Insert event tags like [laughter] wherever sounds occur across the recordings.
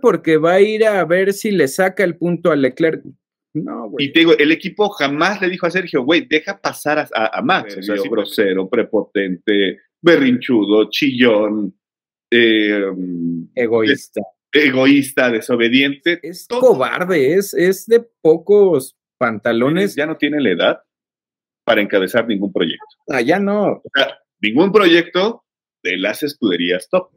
porque va a ir a ver si le saca el punto a Leclerc. No, güey. Y te digo, el equipo jamás le dijo a Sergio, güey, deja pasar a, a, Max. O sea, grosero, prepotente, berrinchudo, chillón, eh, egoísta. egoísta, desobediente. Es cobarde, es, es de pocos pantalones. Ya no tiene la edad para encabezar ningún proyecto. Ah, ya no. O sea, ningún proyecto de las escuderías top.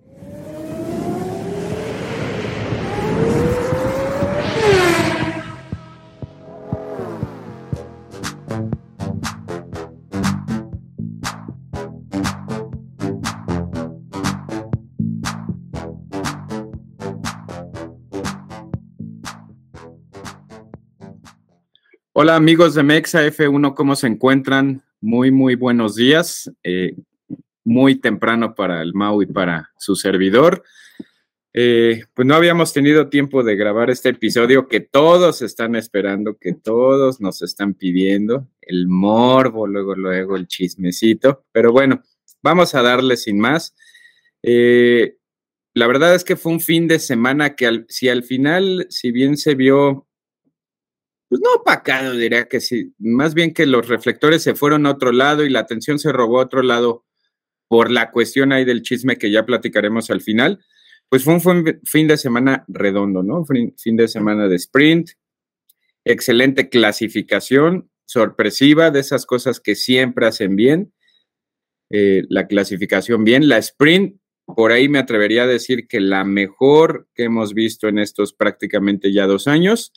Hola amigos de Mexa F1, ¿cómo se encuentran? Muy, muy buenos días. Eh, muy temprano para el Mau y para su servidor. Eh, pues no habíamos tenido tiempo de grabar este episodio que todos están esperando, que todos nos están pidiendo, el morbo, luego, luego el chismecito, pero bueno, vamos a darle sin más. Eh, la verdad es que fue un fin de semana que si al final, si bien se vio pues no opacado, diría que sí. Más bien que los reflectores se fueron a otro lado y la atención se robó a otro lado por la cuestión ahí del chisme que ya platicaremos al final. Pues fue un fin de semana redondo, ¿no? Fin de semana de sprint, excelente clasificación, sorpresiva, de esas cosas que siempre hacen bien. Eh, la clasificación bien, la sprint, por ahí me atrevería a decir que la mejor que hemos visto en estos prácticamente ya dos años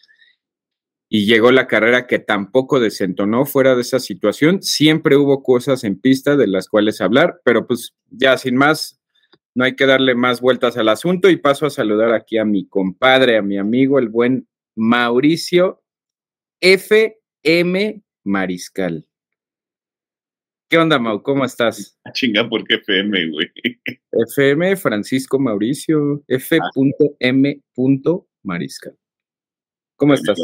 y llegó la carrera que tampoco desentonó fuera de esa situación. Siempre hubo cosas en pista de las cuales hablar, pero pues ya sin más, no hay que darle más vueltas al asunto y paso a saludar aquí a mi compadre, a mi amigo, el buen Mauricio FM Mariscal. ¿Qué onda, Mau? ¿Cómo estás? Ah, chinga, ¿por qué FM, güey? FM Francisco Mauricio, F.M. Mariscal. ¿Cómo estás?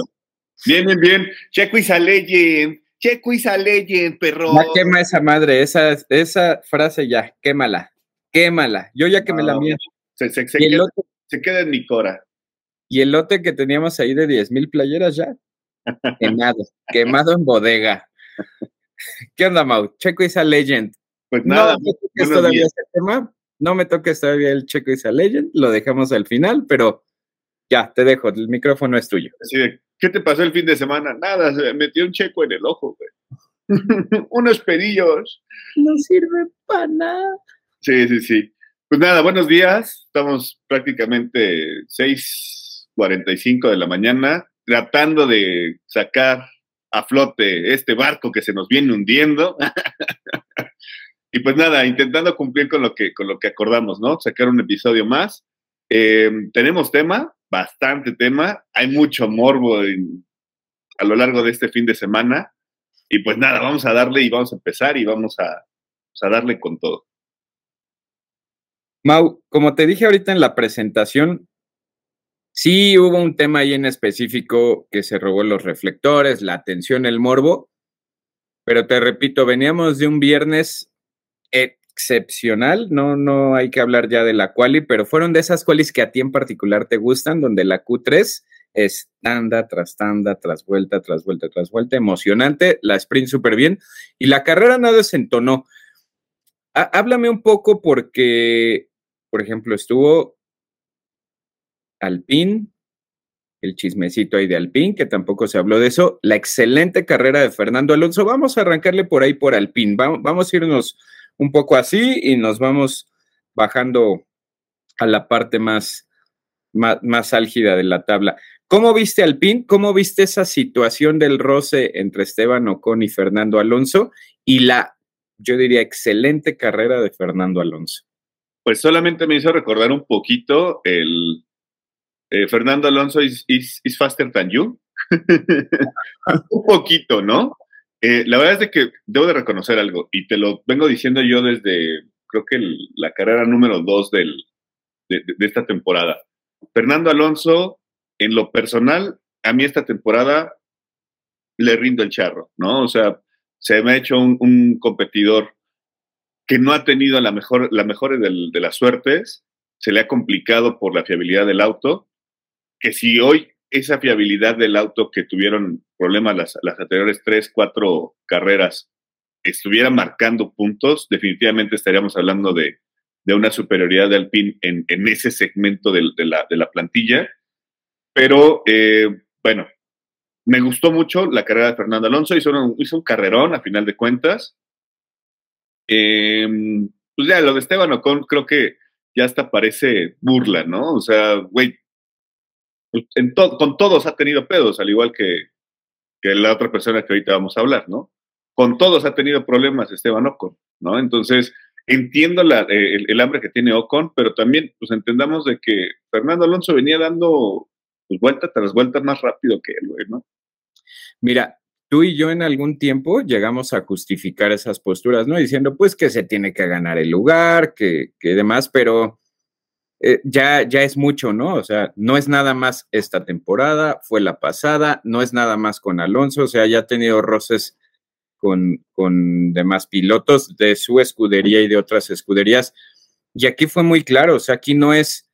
Bien, bien, bien. Checo y Legend. Checo y Legend, perro. Ya quema esa madre, esa, esa frase ya, quémala. Quémala. Yo ya quemé la mía. Se, se, se, queda, se, queda, en mi cora. Y el lote que teníamos ahí de 10 mil playeras ya. [laughs] Quemado. quemado en bodega. ¿Qué onda, Mau? Checo y Legend. Pues nada. No me toques todavía ese tema. No me toques todavía el Checo y Legend. Lo dejamos al final, pero ya, te dejo. El micrófono es tuyo. Así de ¿Qué te pasó el fin de semana? Nada, se metió un checo en el ojo, güey. [laughs] Unos pedillos. No sirve para nada. Sí, sí, sí. Pues nada, buenos días. Estamos prácticamente 6:45 de la mañana tratando de sacar a flote este barco que se nos viene hundiendo. [laughs] y pues nada, intentando cumplir con lo que, con lo que acordamos, ¿no? Sacar un episodio más. Eh, tenemos tema, bastante tema, hay mucho morbo a lo largo de este fin de semana. Y pues nada, vamos a darle y vamos a empezar y vamos a, pues, a darle con todo. Mau, como te dije ahorita en la presentación, sí hubo un tema ahí en específico que se robó los reflectores, la atención, el morbo, pero te repito, veníamos de un viernes excepcional, no, no hay que hablar ya de la quali, pero fueron de esas qualis que a ti en particular te gustan, donde la Q3 es tanda tras tanda, tras vuelta, tras vuelta, tras vuelta, emocionante, la sprint súper bien y la carrera no desentonó. háblame un poco porque, por ejemplo, estuvo Alpine, el chismecito ahí de Alpine, que tampoco se habló de eso, la excelente carrera de Fernando Alonso. Vamos a arrancarle por ahí por Alpine, vamos, vamos a irnos un poco así y nos vamos bajando a la parte más, más, álgida de la tabla. ¿Cómo viste al PIN? ¿Cómo viste esa situación del roce entre Esteban Ocon y Fernando Alonso y la, yo diría, excelente carrera de Fernando Alonso? Pues solamente me hizo recordar un poquito el eh, Fernando Alonso is, is faster than you. [laughs] un poquito, ¿no? Eh, la verdad es de que debo de reconocer algo, y te lo vengo diciendo yo desde, creo que la carrera número dos de, esta temporada. Fernando Alonso, en lo personal, a mí esta temporada le rindo el charro, ¿no? O sea, se me ha hecho un, competidor que no ha tenido la mejor, de las suertes, se le ha complicado por la fiabilidad del auto, que si hoy esa fiabilidad del auto que tuvieron problemas las, las anteriores tres, cuatro carreras estuviera marcando puntos, definitivamente estaríamos hablando de, una superioridad de Alpine en, en ese segmento de, la, de, la, plantilla. Pero eh, bueno, me gustó mucho la carrera de Fernando Alonso, hizo un, hizo un carrerón a final de cuentas. Em, pues ya, lo de Esteban Ocon creo que ya hasta parece burla, ¿no? O sea, güey, con todos ha tenido pedos, al igual que, la otra persona que ahorita vamos a hablar, ¿no? Con todos ha tenido problemas Esteban Ocon, ¿no? Entonces, entiendo eh, el, hambre que tiene Ocon, pero también, pues entendamos de que Fernando Alonso venía dando pues, vuelta tras vuelta más rápido que él, ¿no? Mira, tú y yo en algún tiempo llegamos a justificar esas posturas, ¿no? Diciendo, pues que se tiene que ganar el lugar, que, que demás, pero eh, ya, ya es mucho, ¿no? O sea, no es nada más esta temporada, fue la pasada, no es nada más con Alonso, o sea, ya ha tenido roces con, con demás pilotos de su escudería y de otras escuderías. Y aquí fue muy claro, o sea, aquí no es,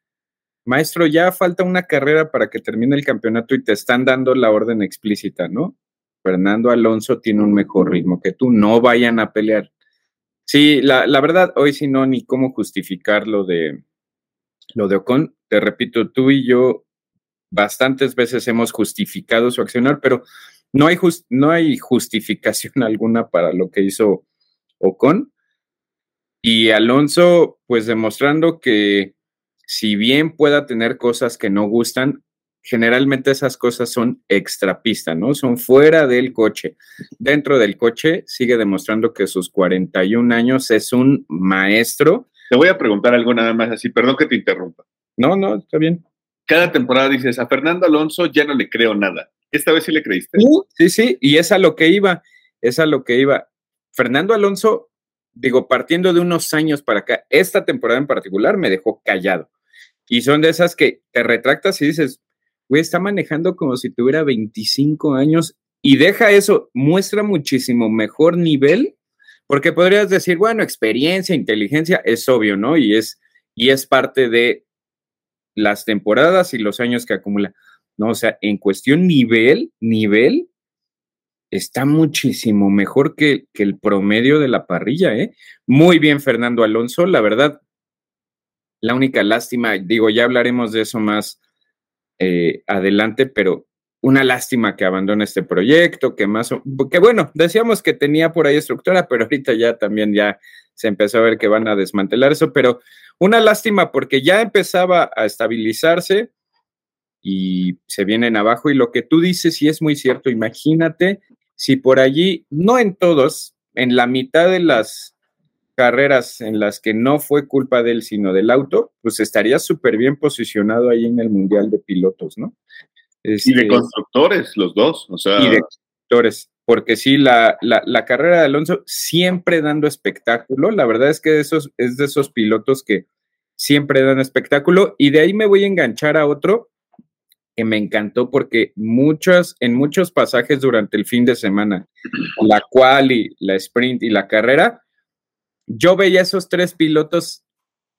maestro, ya falta una carrera para que termine el campeonato y te están dando la orden explícita, ¿no? Fernando Alonso tiene un mejor ritmo que tú, no vayan a pelear. Sí, la, la verdad, hoy sí no, ni cómo justificar lo de, lo de Ocon. Te repito, tú y yo bastantes veces hemos justificado su accionar, pero no hay, no hay justificación [laughs] alguna para lo que hizo Ocon. Y Alonso, pues demostrando que si bien pueda tener cosas que no gustan, generalmente esas cosas son extrapista, ¿no? Son fuera del coche. Dentro del coche sigue demostrando que sus 41 años es un maestro. Te voy a preguntar algo nada más así, perdón que te interrumpa. No, no, está bien. Cada temporada dices, a Fernando Alonso ya no le creo nada. ¿Esta vez sí le creíste? Sí, sí, y es a lo que iba, es a lo que iba. Fernando Alonso, digo, partiendo de unos años para acá, esta temporada en particular me dejó callado. Y son de esas que te retractas y dices, güey, está manejando como si tuviera 25 años y deja eso, muestra muchísimo mejor nivel, porque podrías decir, bueno, experiencia, inteligencia, es obvio, ¿no? Y es, y es parte de las temporadas y los años que acumula. No, o sea, en cuestión nivel, nivel, está muchísimo mejor que, que el promedio de la parrilla, ¿eh? Muy bien, Fernando Alonso, la verdad. La única lástima, digo, ya hablaremos de eso más eh, adelante, pero una lástima que abandone este proyecto, que más, que bueno, decíamos que tenía por ahí estructura, [laughs] pero ahorita ya también ya se empezó a ver que van a desmantelar eso, pero una lástima porque ya empezaba a estabilizarse y se vienen abajo y lo que tú dices y es muy cierto, imagínate si por allí, no en todos, en la mitad de las carreras en las que no fue culpa de él, sino del auto, pues estaría súper bien posicionado ahí en el Mundial de Pilotos, ¿no? Y de este, constructores, los dos, o sea. Y de constructores, porque sí, la, la, carrera de Alonso siempre dando espectáculo, la verdad es que esos, es de esos pilotos que siempre dan espectáculo, y de ahí me voy a enganchar a otro que me encantó porque muchos, en muchos pasajes durante el fin de semana, la cual y la sprint y la carrera, yo veía esos tres pilotos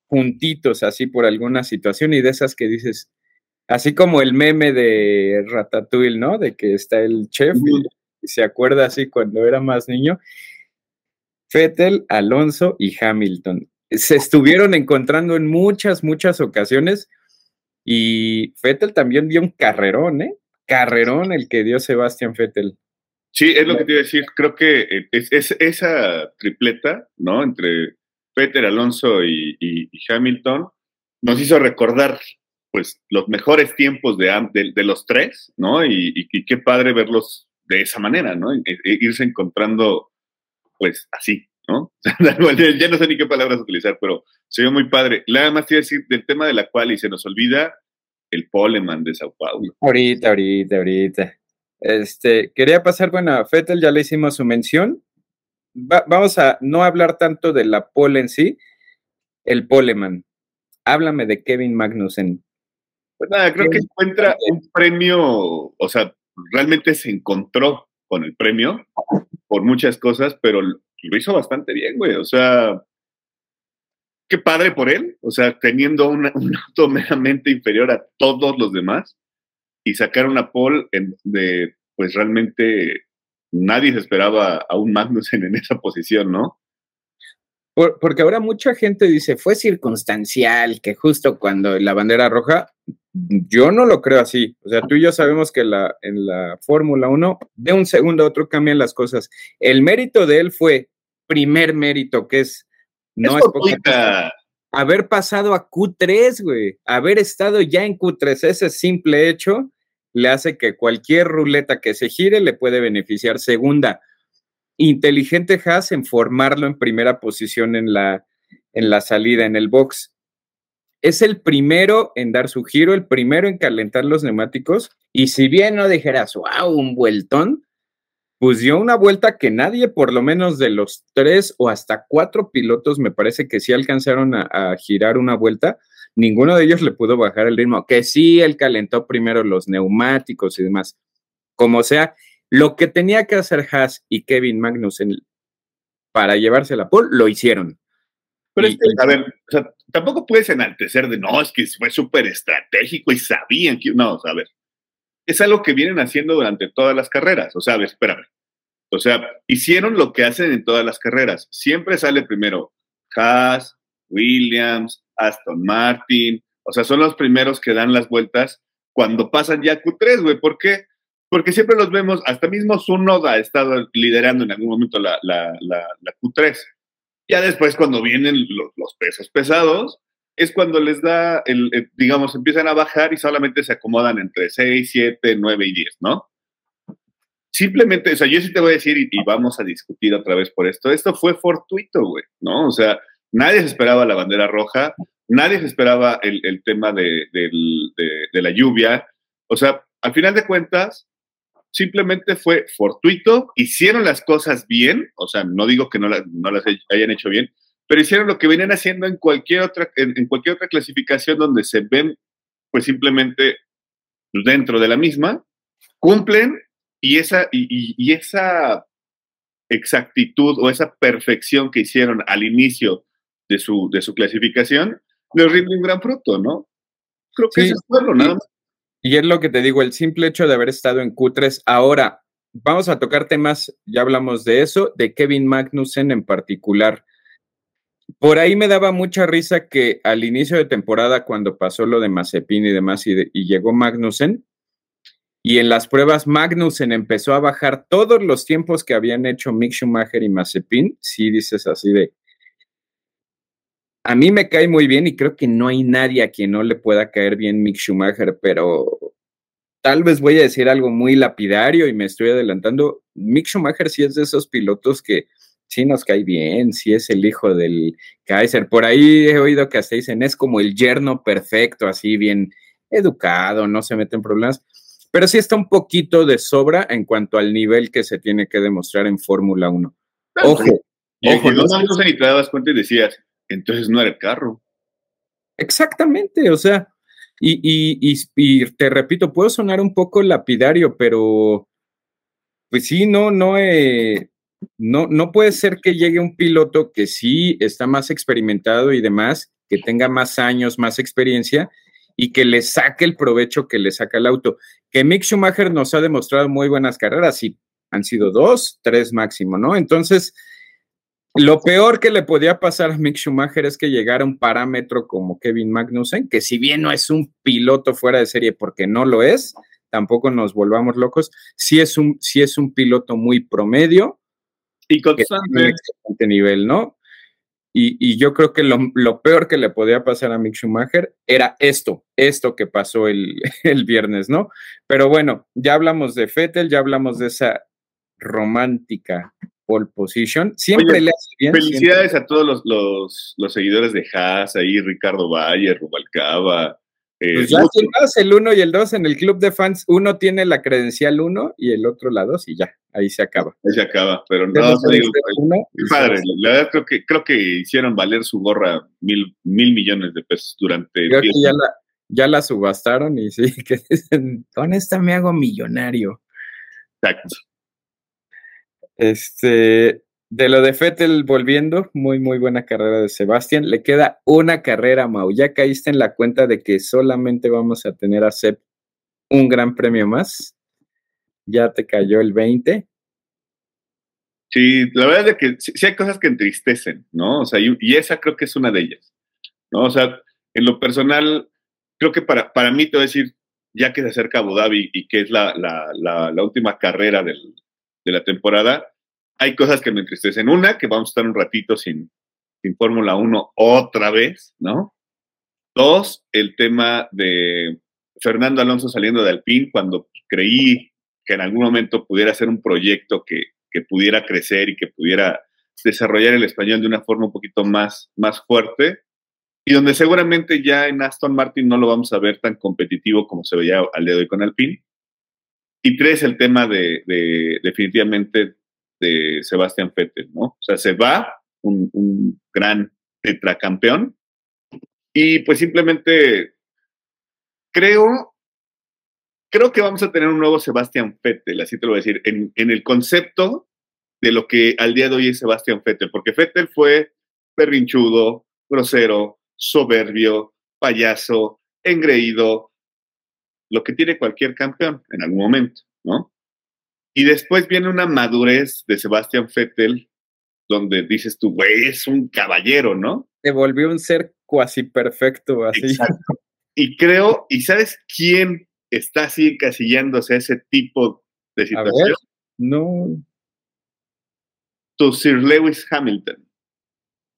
juntitos así por alguna situación y de esas que dices, así como el meme de Ratatouille, ¿no? De que está el chef y, se acuerda así cuando era más niño. Fettel, Alonso y Hamilton. Se estuvieron encontrando en muchas, muchas ocasiones y Fettel también dio un carrerón, ¿eh? Carrerón el que dio Sebastián Fettel. Sí, es lo que te iba a decir. Creo que eh, es, esa tripleta, ¿no? Entre Peter, Alonso y, Hamilton, nos hizo recordar, pues, los mejores tiempos de, de, los tres, ¿no? Y, qué padre verlos de esa manera, ¿no? E, e, irse encontrando, pues, así, ¿no? [laughs] ya no sé ni qué palabras utilizar, pero se ve muy padre. Nada más te decir del tema de la cual y se nos olvida el Poleman de Sao Paulo. Ahorita, ahorita, ahorita. Este, quería pasar, bueno, a Fettel ya le hicimos su mención. vamos a no hablar tanto de la pole en sí, el poleman. Háblame de Kevin Magnussen. Pues nada, creo que encuentra un premio, o sea, realmente se encontró con el premio por muchas cosas, pero lo hizo bastante bien, güey. O sea, qué padre por él. O sea, teniendo un auto [laughs] meramente inferior a todos los demás y sacar una pole en, de, pues realmente nadie se esperaba a un Magnussen en esa posición, ¿no? porque ahora mucha gente dice, fue circunstancial, que justo cuando la bandera roja, yo no lo creo así. O sea, tú y yo sabemos que la, en la Fórmula 1, de un segundo a otro cambian las cosas. El mérito de él fue primer mérito, que es... No es, es haber pasado a Q3, güey, haber estado ya en Q3, ese simple hecho le hace que cualquier ruleta que se gire le puede beneficiar. Segunda, inteligente Haas en formarlo en primera posición en la, en la salida, en el box. Es el primero en dar su giro, el primero en calentar los neumáticos. Y si bien no dijeras, wow, un vueltón, pues dio una vuelta que nadie, por lo menos de los tres o hasta cuatro pilotos, me parece que sí alcanzaron a, girar una vuelta. Ninguno de ellos le pudo bajar el ritmo, que sí, él calentó primero los neumáticos y demás. Como sea, lo que tenía que hacer Haas y Kevin Magnussen para llevarse la pole, lo hicieron. Pero es que, a ver, tampoco puedes enaltecer de no, es que fue súper estratégico y sabían que. No, a ver, es algo que vienen haciendo durante todas las carreras. O sea, a ver, espérame. O sea, hicieron lo que hacen en todas las carreras. Siempre sale primero Haas, Williams, Aston Martin. O sea, son los primeros que dan las vueltas cuando pasan ya Q3, güey. ¿Por qué? Porque siempre los vemos, hasta mismo Sunoda ha estado liderando en algún momento la, la, la, Q3. Ya después, cuando vienen los, los pesos pesados, es cuando les da, el, digamos, empiezan a bajar y solamente se acomodan entre 6, 7, 9 y 10, ¿no? Simplemente, o sea, yo sí te voy a decir y, vamos a discutir otra vez por esto, esto fue fortuito, güey, ¿no? O sea, nadie se esperaba la bandera roja, nadie se esperaba el, tema de, la lluvia, o sea, al final de cuentas, simplemente fue fortuito, hicieron las cosas bien, o sea, no digo que no, no las hayan hecho bien, pero hicieron lo que venían haciendo en cualquier otra, en, cualquier otra clasificación donde se ven, pues simplemente dentro de la misma, cumplen y esa, y, esa exactitud o esa perfección que hicieron al inicio de su, de su clasificación, les rinde un gran fruto, ¿no? Creo que es bueno, nada más. Y es lo que te digo, el simple hecho de haber estado en Q3. Ahora, vamos a tocar temas, ya hablamos de eso, de Kevin Magnussen en particular. Por ahí me daba mucha risa que al inicio de temporada, cuando pasó lo de Mazepin y demás, y, llegó Magnussen, y en las pruebas Magnussen empezó a bajar todos los tiempos que habían hecho Mick Schumacher y Mazepin, sí dices así de... A mí me cae muy bien y creo que no hay nadie a quien no le pueda caer bien Mick Schumacher, pero tal vez voy a decir algo muy lapidario y me estoy adelantando. Mick Schumacher sí es de esos pilotos que sí nos cae bien, sí es el hijo del Kaiser. Por ahí he oído que hasta dicen, es como el yerno perfecto, así bien educado, no se mete en problemas, pero sí está un poquito de sobra en cuanto al nivel que se tiene que demostrar en Fórmula 1. Ojo, ojo. no, no, ni te dabas cuenta y decías, entonces no era el carro. Exactamente, o sea, y, te repito, puedo sonar un poco lapidario, pero pues sí, no, no, he no, no puede ser que llegue un piloto que sí está más experimentado y demás, que tenga más años, más experiencia y que le saque el provecho que le saca el auto. Que Mick Schumacher nos ha demostrado muy buenas carreras y han sido dos, tres máximo, ¿no? Entonces, lo peor que le podía pasar a Mick Schumacher es que llegara un parámetro como Kevin Magnussen, que si bien no es un piloto fuera de serie porque no lo es, tampoco nos volvamos locos, sí es un, sí es un piloto muy promedio, y constante. nivel, ¿no? Y, yo creo que lo, peor que le podía pasar a Mick Schumacher era esto, esto que pasó el, [laughs] viernes, ¿no? Pero bueno, ya hablamos de Fettel, ya hablamos de esa romántica pole position. Siempre le hace bien. Felicidades a todos los, los, seguidores de Haas, ahí Ricardo Valle, Rubalcaba, eh, pues ya el 1 y el 2 en el club de fans, uno tiene la credencial 1 y el otro la 2 y ya, ahí se acaba. Ahí se acaba, pero no, no padre, la verdad creo que, creo que hicieron valer su gorra mil, mil millones de pesos durante... Creo que ya la, ya la subastaron y sí, [laughs] que dicen, con esta me hago millonario. Exacto. Este, de lo de Fettel volviendo, muy, muy buena carrera de Sebastián. Le queda una carrera, Mau. Ya caíste en la cuenta de que solamente vamos a tener a Seb un gran premio más. Ya te cayó el 20. Sí, la verdad es que sí, hay cosas que entristecen, ¿no? O sea, y, esa creo que es una de ellas. O sea, en lo personal, creo que para, para mí te voy a decir, ya que se acerca Abu Dhabi y que es la, última carrera de la temporada, hay cosas que me entristecen. Una, que vamos a estar un ratito sin, sin Fórmula 1 otra vez, ¿no? Dos, el tema de Fernando Alonso saliendo de Alpine cuando creí que en algún momento pudiera ser un proyecto que, que pudiera crecer y que pudiera desarrollar el español de una forma un poquito más, más fuerte y donde seguramente ya en Aston Martin no lo vamos a ver tan competitivo como se veía al día de hoy con Alpine. Y tres, el tema de, definitivamente de Sebastián Vettel, ¿no? O sea, se va un, gran tetracampeón y pues simplemente creo, creo que vamos a tener un nuevo Sebastián Vettel, así te lo voy a decir, en, en el concepto de lo que al día de hoy es Sebastián Vettel, porque Vettel fue perrinchudo, grosero, soberbio, payaso, engreído, lo que tiene cualquier campeón en algún momento, ¿no? Y después viene una madurez de Sebastián Vettel, donde dices tú, güey, es un caballero, ¿no? Se volvió un ser cuasi perfecto, así. Exacto. Y creo, ¿y sabes quién está así encasillándose a ese tipo de situación? no. Tu Sir Lewis Hamilton.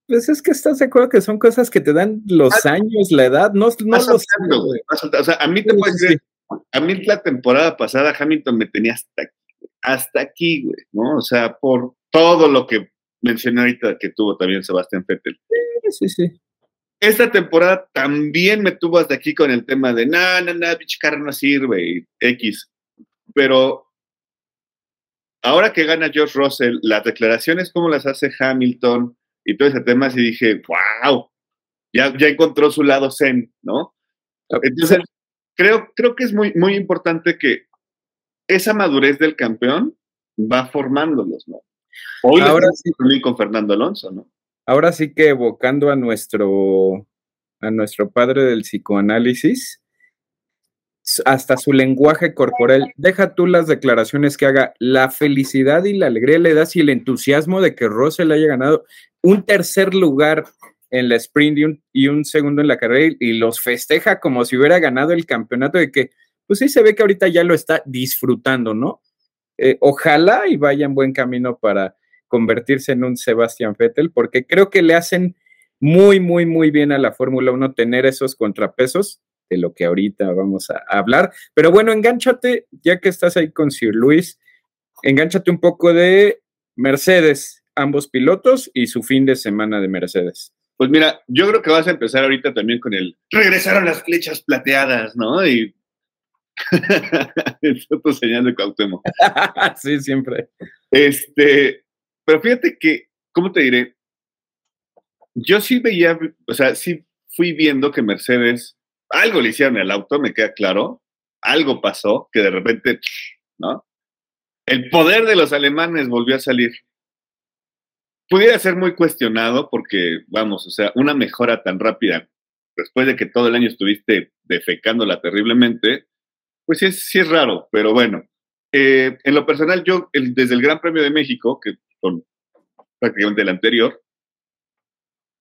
Pues es que estás de acuerdo que son cosas que te dan los años, la edad, no, no lo sé, güey. O sea, a mí te puedes decir, a mí la temporada pasada Hamilton me tenía hasta aquí, hasta aquí, güey, ¿no? O sea, por todo lo que mencioné ahorita que tuvo también Sebastián Vettel. Sí, sí, sí. Esta temporada también me tuvo hasta aquí con el tema de, no, no, no, bicho no sirve, X. Pero ahora que gana George Russell, las declaraciones como las hace Hamilton, y todo ese tema, y dije, wow, ya, ya encontró su lado zen, ¿no? Entonces, creo, creo que es muy, muy importante que esa madurez del campeón va formándolos, ¿no? Hoy ahora sí con Fernando Alonso, ¿no? Ahora sí que evocando a nuestro, a nuestro padre del psicoanálisis, hasta su lenguaje corporal, deja tú las declaraciones que haga, la felicidad y la alegría le das y el entusiasmo de que Russell haya ganado un tercer lugar en la sprint y un, segundo en la carrera y los festeja como si hubiera ganado el campeonato de que, pues sí se ve que ahorita ya lo está disfrutando, ¿no? Eh, ojalá y vaya en buen camino para convertirse en un Sebastian Vettel, porque creo que le hacen muy, muy, muy bien a la Fórmula 1 tener esos contrapesos de lo que ahorita vamos a hablar. Pero bueno, engánchate, ya que estás ahí con Sir Luis, engánchate un poco de Mercedes ambos pilotos y su fin de semana de Mercedes. Pues mira, yo creo que vas a empezar ahorita también con el regresaron las flechas plateadas, ¿no? Y [laughs] es otro señal de Cuauhtémoc. [laughs] sí, siempre. Este, pero fíjate que, ¿cómo te diré? Yo sí veía, o sea, sí fui viendo que Mercedes, algo le hicieron al auto, me queda claro, algo pasó, que de repente, ¿no? El poder de los alemanes volvió a salir pudiera ser muy cuestionado porque, vamos, o sea, una mejora tan rápida después de que todo el año estuviste defecándola terriblemente, pues sí es, sí es raro, pero bueno. Eh, en lo personal, yo desde el Gran Premio de México, que son prácticamente el anterior,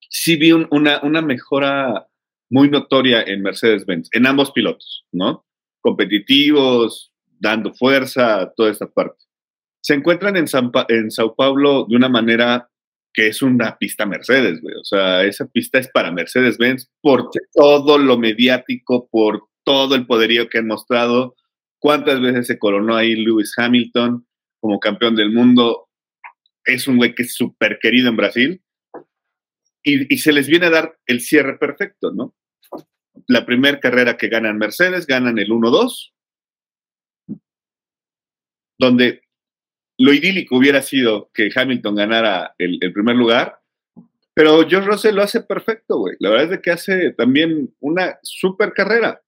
sí vi una, una mejora muy notoria en Mercedes-Benz, en ambos pilotos, ¿no? Competitivos, dando fuerza, toda esta parte. Se encuentran en, en Sao Paulo de una manera que es una pista Mercedes, güey. O sea, esa pista es para Mercedes-Benz por todo lo mediático, por todo el poderío que han mostrado. ¿Cuántas veces se coronó ahí Lewis Hamilton como campeón del mundo? Es un güey que es súper querido en Brasil. Y, se les viene a dar el cierre perfecto, ¿no? La primera carrera que ganan Mercedes, ganan el 1-2, donde lo idílico hubiera sido que Hamilton ganara el, primer lugar, pero George Russell lo hace perfecto, güey. La verdad es que hace también una super carrera.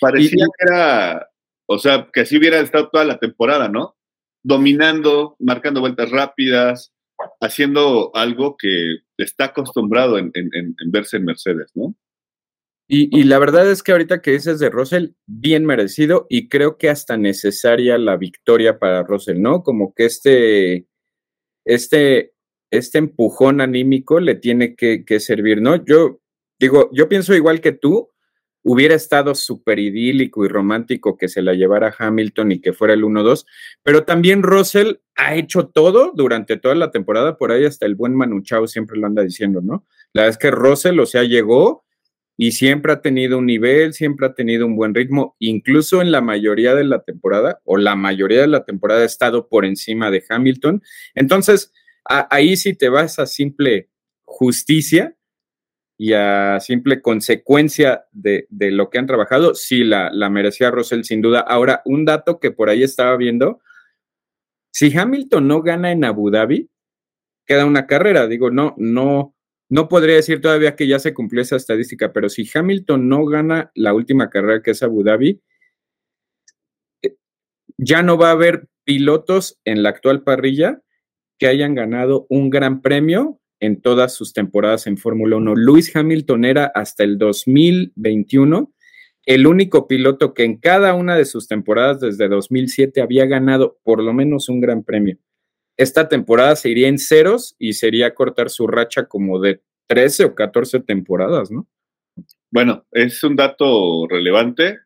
Parecía que era, o sea, que así hubiera estado toda la temporada, ¿no? Dominando, marcando vueltas rápidas, haciendo algo que está acostumbrado en, verse en Mercedes, ¿no? Y, la verdad es que ahorita que dices de Russell, bien merecido y creo que hasta necesaria la victoria para Russell, ¿no? Como que este, este, este empujón anímico le tiene que, servir, ¿no? Yo digo, yo pienso igual que tú, hubiera estado súper idílico y romántico que se la llevara Hamilton y que fuera el 1-2, pero también Russell ha hecho todo durante toda la temporada, por ahí hasta el buen Manu Chao siempre lo anda diciendo, ¿no? La verdad es que Russell, o sea, llegó y siempre ha tenido un nivel, siempre ha tenido un buen ritmo, incluso en la mayoría de la temporada, o la mayoría de la temporada ha estado por encima de Hamilton. Entonces, ahí si te vas a simple justicia y a simple consecuencia de, lo que han trabajado, sí la, la merecía Russell sin duda. Ahora, un dato que por ahí estaba viendo, si Hamilton no gana en Abu Dhabi, queda una carrera, digo, no, no, no podría decir todavía que ya se cumplió esa estadística, pero si Hamilton no gana la última carrera que es Abu Dhabi, eh, ya no va a haber pilotos en la actual parrilla que hayan ganado un gran premio en todas sus temporadas en Fórmula 1. Luis Hamilton era hasta el 2021 el único piloto que en cada una de sus temporadas desde 2007 había ganado por lo menos un gran premio esta temporada se iría en ceros y sería cortar su racha como de 13 o 14 temporadas, ¿no? Bueno, es un dato relevante,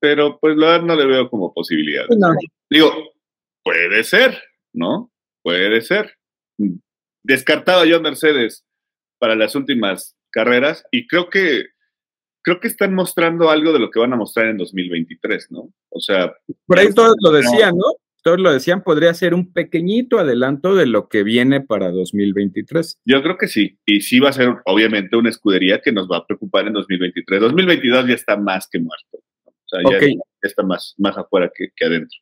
pero pues la verdad no le veo como posibilidad. Digo, puede ser, ¿no? Puede ser. Descartado yo Mercedes para las últimas carreras y creo que creo que están mostrando algo de lo que van a mostrar en 2023, ¿no? O sea, por ahí todos lo decían, ¿no? Todos lo decían, podría ser un pequeñito adelanto de lo que viene para 2023. Yo creo que sí, y sí va a ser obviamente una escudería que nos va a preocupar en 2023. 2022 ya está más que muerto, o sea, ya, está más, más afuera que, adentro.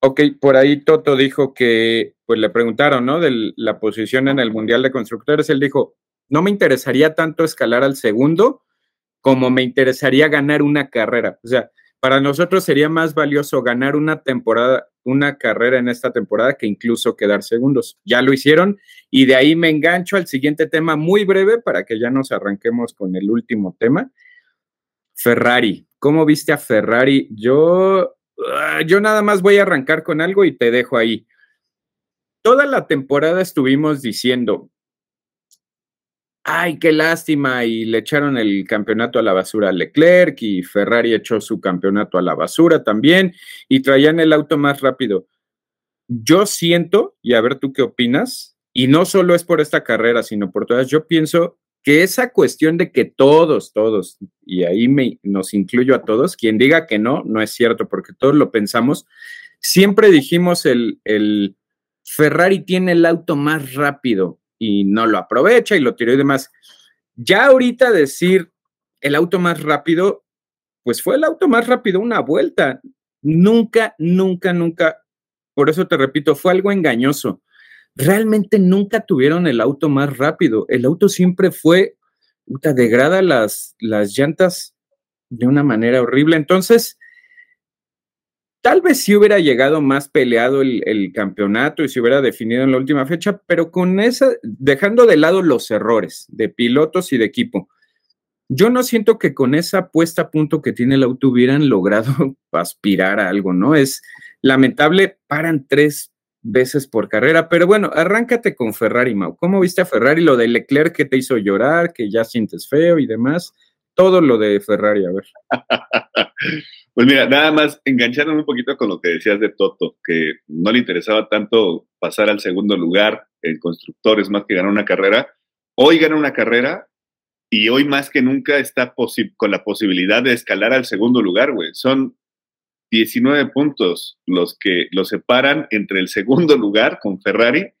Ok, por ahí Toto dijo que, pues le preguntaron, ¿no? De la posición en el Mundial de Constructores, él dijo, no me interesaría tanto escalar al segundo como me interesaría ganar una carrera. O sea, para nosotros sería más valioso ganar una temporada, una carrera en esta temporada que incluso quedar segundos. Ya lo hicieron y de ahí me engancho al siguiente tema muy breve para que ya nos arranquemos con el último tema. Ferrari, ¿cómo viste a Ferrari? Yo, ah, yo nada más voy a arrancar con algo y te dejo ahí. Toda la temporada estuvimos diciendo, ay, qué lástima, y le echaron el campeonato a la basura a Leclerc y Ferrari echó su campeonato a la basura también y traían el auto más rápido. Yo siento, y a ver tú qué opinas, y no solo es por esta carrera, sino por todas, yo pienso que esa cuestión de que todos, todos, y ahí me, nos incluyo a todos, quien diga que no, no es cierto, porque todos lo pensamos, siempre dijimos el, el Ferrari tiene el auto más rápido, y no lo aprovecha y lo tiró y demás. Ya ahorita decir el auto más rápido, pues fue el auto más rápido una vuelta. Nunca, nunca, nunca, por eso te repito, fue algo engañoso. Realmente nunca tuvieron el auto más rápido. El auto siempre fue, puta, degrada las, las llantas de una manera horrible. Entonces, Tal vez si hubiera llegado más peleado el, campeonato y se hubiera definido en la última fecha, pero con esa, dejando de lado los errores de pilotos y de equipo, yo no siento que con esa puesta a punto que tiene el auto hubieran logrado [laughs] aspirar a algo, ¿no? Es lamentable, paran tres veces por carrera, pero bueno, arráncate con Ferrari, Mau. ¿Cómo viste a Ferrari? Lo de Leclerc que te hizo llorar, que ya sientes feo y demás todo lo de Ferrari, a ver. [laughs] pues mira, nada más engancharon un poquito con lo que decías de Toto, que no le interesaba tanto pasar al segundo lugar en constructores más que ganar una carrera. Hoy gana una carrera y hoy más que nunca está con la posibilidad de escalar al segundo lugar, güey. Son 19 puntos los que lo separan entre el segundo lugar con Ferrari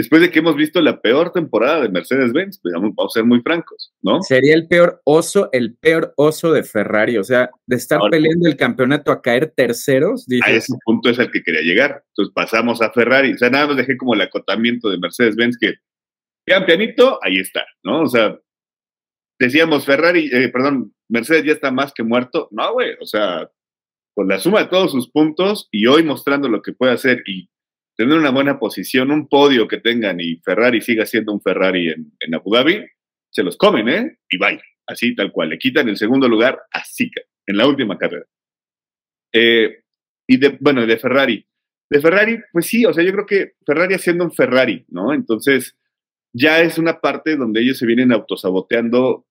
después de que hemos visto la peor temporada de Mercedes-Benz, vamos a ser muy francos, ¿no? Sería el peor oso, el peor oso de Ferrari, o sea, de estar peleando el campeonato a caer terceros. A ese punto es el que quería llegar. Entonces pasamos a Ferrari, o sea, nada más dejé como el acotamiento de Mercedes-Benz que, ya pianito, ahí está, ¿no? O sea, decíamos Ferrari, eh, perdón, Mercedes ya está más que muerto. No, güey, o sea, con la suma de todos sus puntos y hoy mostrando lo que puede hacer y tener una buena posición, un podio que tengan y Ferrari siga siendo un Ferrari en, Abu Dhabi, se los comen, ¿eh? Y bye. así tal cual, le quitan el segundo lugar a Zika en la última carrera. Eh, y de, bueno, de Ferrari. De Ferrari, pues sí, o sea, yo creo que Ferrari haciendo un Ferrari, ¿no? Entonces, ya es una parte donde ellos se vienen autosaboteando,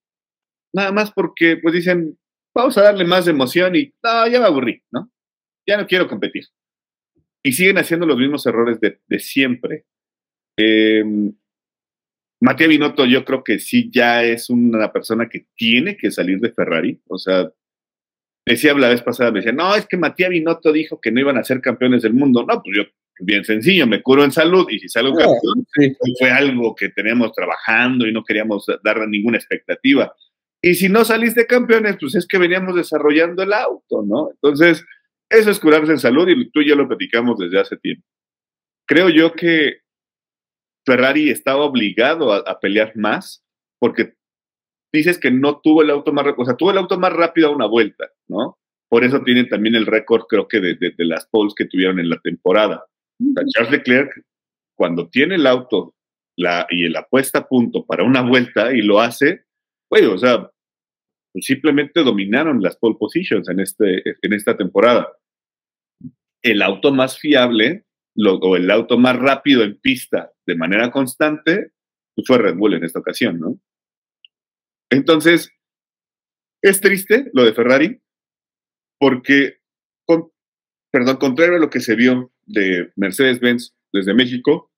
nada más porque, pues dicen, vamos a darle más emoción y, no, ya me aburrí, ¿no? Ya no quiero competir. Y siguen haciendo los mismos errores de, de siempre. Eh, Matías Binotto yo creo que sí ya es una persona que tiene que salir de Ferrari. O sea, decía la vez pasada, me decía, no, es que Matías Binotto dijo que no iban a ser campeones del mundo. No, pues yo, bien sencillo, me curo en salud y si salgo campeón, pues fue algo que teníamos trabajando y no queríamos darle ninguna expectativa. Y si no saliste campeones, pues es que veníamos desarrollando el auto, ¿no? Entonces, eso es curarse en salud y tú y lo platicamos desde hace tiempo. Creo yo que Ferrari estaba obligado a, pelear más porque dices que no tuvo el auto más rápido, o sea, tuvo el auto más rápido a una vuelta, ¿no? Por eso tienen también el récord, creo que, de, las poles que tuvieron en la temporada. Charles Leclerc, cuando tiene el auto la, y el apuesta a punto para una vuelta y lo hace, bueno, o sea, simplemente dominaron las pole positions en, este, en esta temporada. El auto más fiable o el auto más rápido en pista de manera constante, pues fue Red Bull en esta ocasión, ¿no? Entonces, es triste lo de Ferrari, porque, perdón, contrario a lo que se vio de Mercedes-Benz desde México,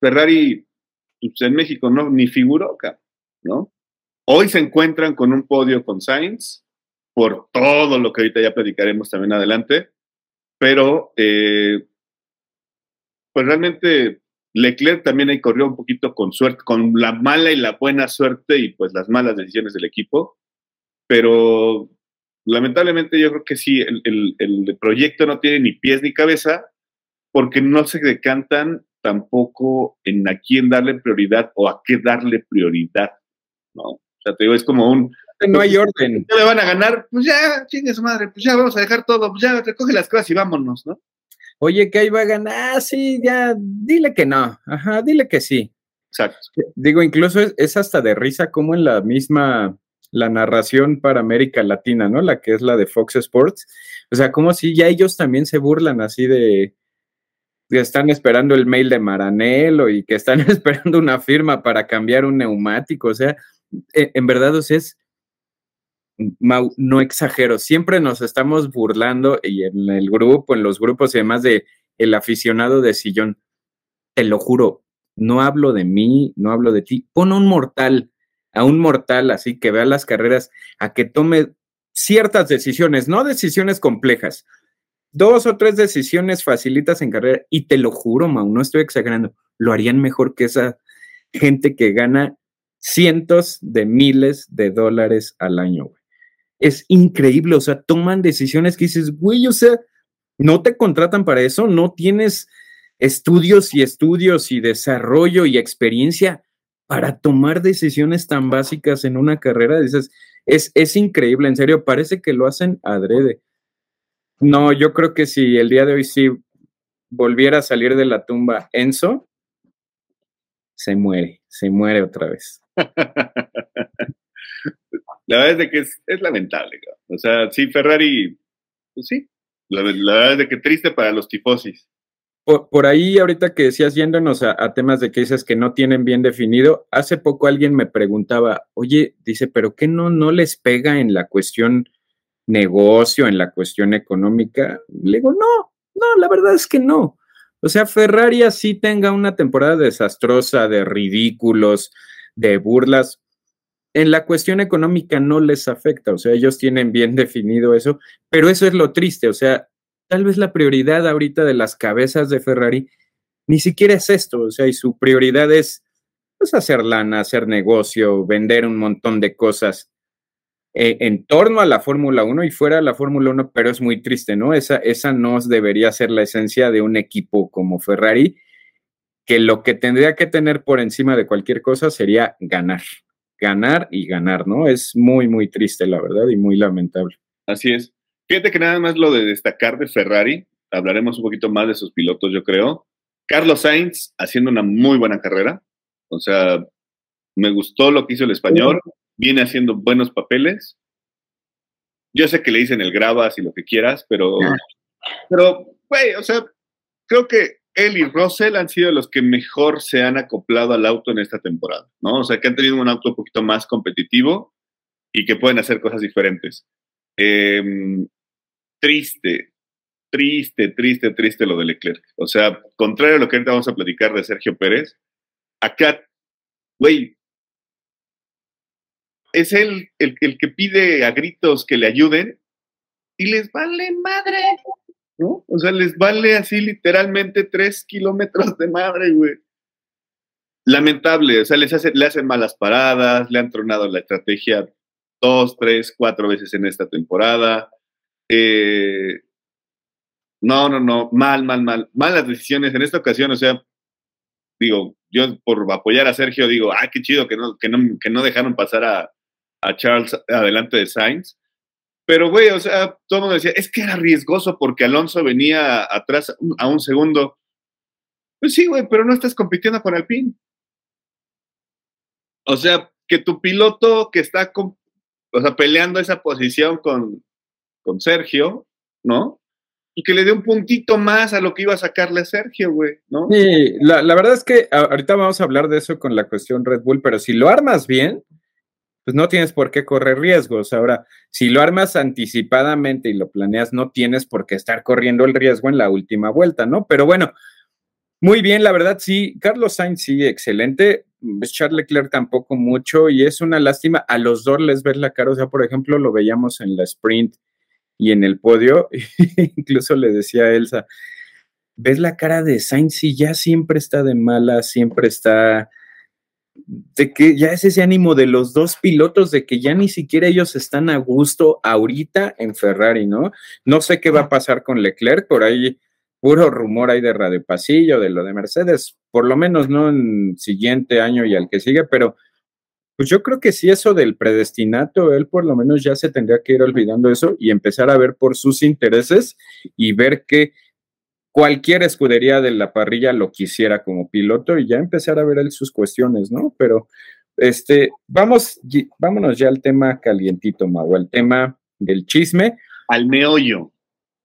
Ferrari pues, en México no ni figuró ¿no? Hoy se encuentran con un podio con Sainz, por todo lo que ahorita ya platicaremos también adelante, pero eh, pues realmente Leclerc también ahí corrió un poquito con suerte, con la mala y la buena suerte y pues las malas decisiones del equipo, pero lamentablemente yo creo que sí, el, proyecto no tiene ni pies ni cabeza porque no se decantan tampoco en a quién darle prioridad o a qué darle prioridad, ¿no? O sea, te digo, es como un, no hay orden. Ya le van a ganar, pues ya, chingue su madre, pues ya vamos a dejar todo, pues ya recoge las cosas y vámonos, ¿no? Oye, que ahí va a ganar, ah, sí, ya, dile que no, ajá, dile que sí. Exacto. Digo, incluso es, hasta de risa como en la misma, la narración para América Latina, ¿no? La que es la de Fox Sports. O sea, como si ya ellos también se burlan así de, que están esperando el mail de Maranelo y que están [laughs] esperando una firma para cambiar un neumático. O sea, e, en verdad, o sea, es, no exagero, siempre nos estamos burlando y en el grupo, en los grupos y demás de el aficionado de sillón. Te lo juro, no hablo de mí, no hablo de ti. Pon un mortal, a un mortal así que vea las carreras, a que tome ciertas decisiones, no decisiones complejas, dos o tres decisiones facilitas en carrera y te lo juro, Mau, no estoy exagerando, lo harían mejor que esa gente que gana cientos de miles de dólares al año, güey es increíble, o sea, toman decisiones que dices, güey, o sea, no te contratan para eso, no tienes estudios y estudios y desarrollo y experiencia para tomar decisiones tan básicas en una carrera. Dices, es, es increíble, en serio, parece que lo hacen adrede. No, yo creo que si el día de hoy sí volviera a salir de la tumba Enzo, se muere, se muere otra vez. [laughs] La verdad es de que es, lamentable. O sea, sí, Ferrari, pues sí, la, verdad es de que triste para los tifosis. Por, ahí, ahorita que decías, yéndonos a, temas de que dices que no tienen bien definido, hace poco alguien me preguntaba, oye, dice, ¿pero qué no, no les pega en la cuestión negocio, en la cuestión económica? Le digo, no, no, la verdad es que no. O sea, Ferrari así tenga una temporada desastrosa, de ridículos, de burlas, en la cuestión económica no les afecta, o sea, ellos tienen bien [laughs] definido eso, pero eso es lo triste, o sea, tal vez la prioridad ahorita de las cabezas de Ferrari ni siquiera es esto, o sea, y su prioridad es pues, hacer lana, hacer negocio, vender un montón de cosas eh, en torno a la Fórmula 1 y fuera de la Fórmula 1, pero es muy triste, ¿no? Esa, esa no debería ser la esencia de un equipo como Ferrari, que lo que tendría que tener por encima de cualquier cosa sería ganar ganar y ganar, ¿no? Es muy, muy triste, la verdad, y muy lamentable. Así es. Fíjate que nada más lo de destacar de Ferrari, hablaremos un poquito más de sus pilotos, yo creo. Carlos Sainz haciendo una muy buena carrera, o sea, me gustó lo que hizo el español. viene haciendo buenos papeles. Yo sé que le dicen el grabas y lo que quieras, pero, pero, güey, o sea, creo que él y Russell han sido los que mejor se han acoplado al auto en esta temporada, ¿no? O sea, que han tenido un auto un poquito más competitivo y que pueden hacer cosas diferentes. Em, triste, triste, triste, triste lo de Leclerc. O sea, contrario a lo que ahorita vamos a platicar de Sergio Pérez, acá, güey, es él el, el que pide a gritos que le ayuden y les vale madre. O sea, les vale así literalmente tres kilómetros de madre, güey. Lamentable, o sea, les le hacen malas paradas, le han tronado la estrategia dos, tres, cuatro veces en esta temporada. Eh, no, no, no, mal, mal, mal. Malas decisiones en esta ocasión, o sea, digo, yo por apoyar a Sergio digo, ah, qué chido que no, que no, que no dejaron pasar a, a Charles adelante de Sainz. Pero, güey, o sea, todo el mundo decía, es que era riesgoso porque Alonso venía atrás a un segundo. Pues sí, güey, pero no estás compitiendo con Alpine. O sea, que tu piloto que está o sea, peleando esa posición con, con Sergio, ¿no? Y que le dé un puntito más a lo que iba a sacarle Sergio, güey, ¿no? Sí, la, la verdad es que ahorita vamos a hablar de eso con la cuestión Red Bull, pero si lo armas bien, pues no tienes por qué correr riesgos. Ahora, si lo armas anticipadamente y lo planeas, no tienes por qué estar corriendo el riesgo en la última vuelta, ¿no? Pero bueno, muy bien, la verdad, sí, Carlos Sainz sí, excelente. Pues Charles Leclerc tampoco mucho y es una lástima. A los dos les ves la cara, o sea, por ejemplo, lo veíamos en la sprint y en el podio, [laughs] incluso le decía a Elsa, ves la cara de Sainz y ya siempre está de mala, siempre está de que ya es ese ánimo de los dos pilotos, de que ya ni siquiera ellos están a gusto ahorita en Ferrari, ¿no? No sé qué va a pasar con Leclerc, por ahí puro rumor hay de Radio Pasillo, de lo de Mercedes, por lo menos no en siguiente año y al que sigue, pero pues yo creo que sí eso del predestinato, él por lo menos ya se tendría que ir olvidando eso y empezar a ver por sus intereses y ver que cualquier escudería de la parrilla lo quisiera como piloto y ya empezar a ver sus cuestiones, ¿no? Pero este, vamos, vámonos ya al tema calientito, Mau, al tema del chisme. Al meollo.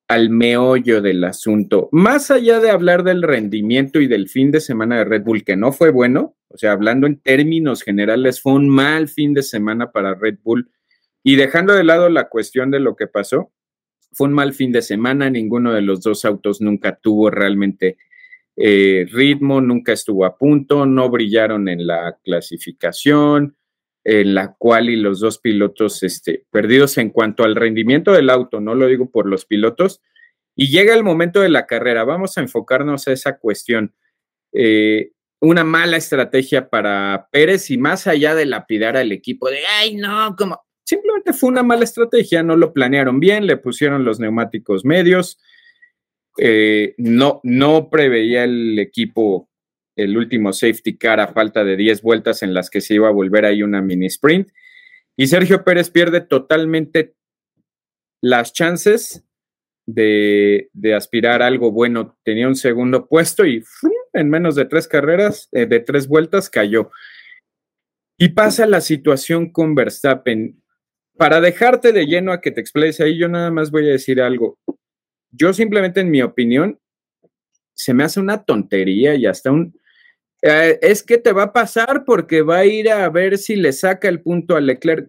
Al meollo del asunto. Más allá de hablar del rendimiento y del fin de semana de Red Bull, que no fue bueno, o sea, hablando en términos generales, fue un mal fin de semana para Red Bull. Y dejando de lado la cuestión de lo que pasó, fue un mal fin de semana, ninguno de los dos autos nunca tuvo realmente eh, ritmo, nunca estuvo a punto, no brillaron en la clasificación, en la cual y los dos pilotos este, perdidos en cuanto al rendimiento del auto, no lo digo por los pilotos, y llega el momento de la carrera, vamos a enfocarnos a esa cuestión. Eh, una mala estrategia para Pérez y más allá de lapidar al equipo de, ay, no, como simplemente fue una mala estrategia, no lo planearon bien, le pusieron los neumáticos medios, eh, no, no preveía el equipo el último safety car a falta de 10 vueltas en las que se iba a volver ahí una mini sprint. Y Sergio Pérez pierde totalmente las chances de, aspirar a algo bueno. Tenía un segundo puesto y en menos de tres carreras, eh, de tres vueltas, cayó. Y pasa la situación con Verstappen para dejarte de lleno a que te explayes ahí, yo nada más voy a decir algo. Yo simplemente, en mi opinión, se me hace una tontería y hasta un... Eh, es que te va a pasar porque va a ir a ver si le saca el punto a Leclerc.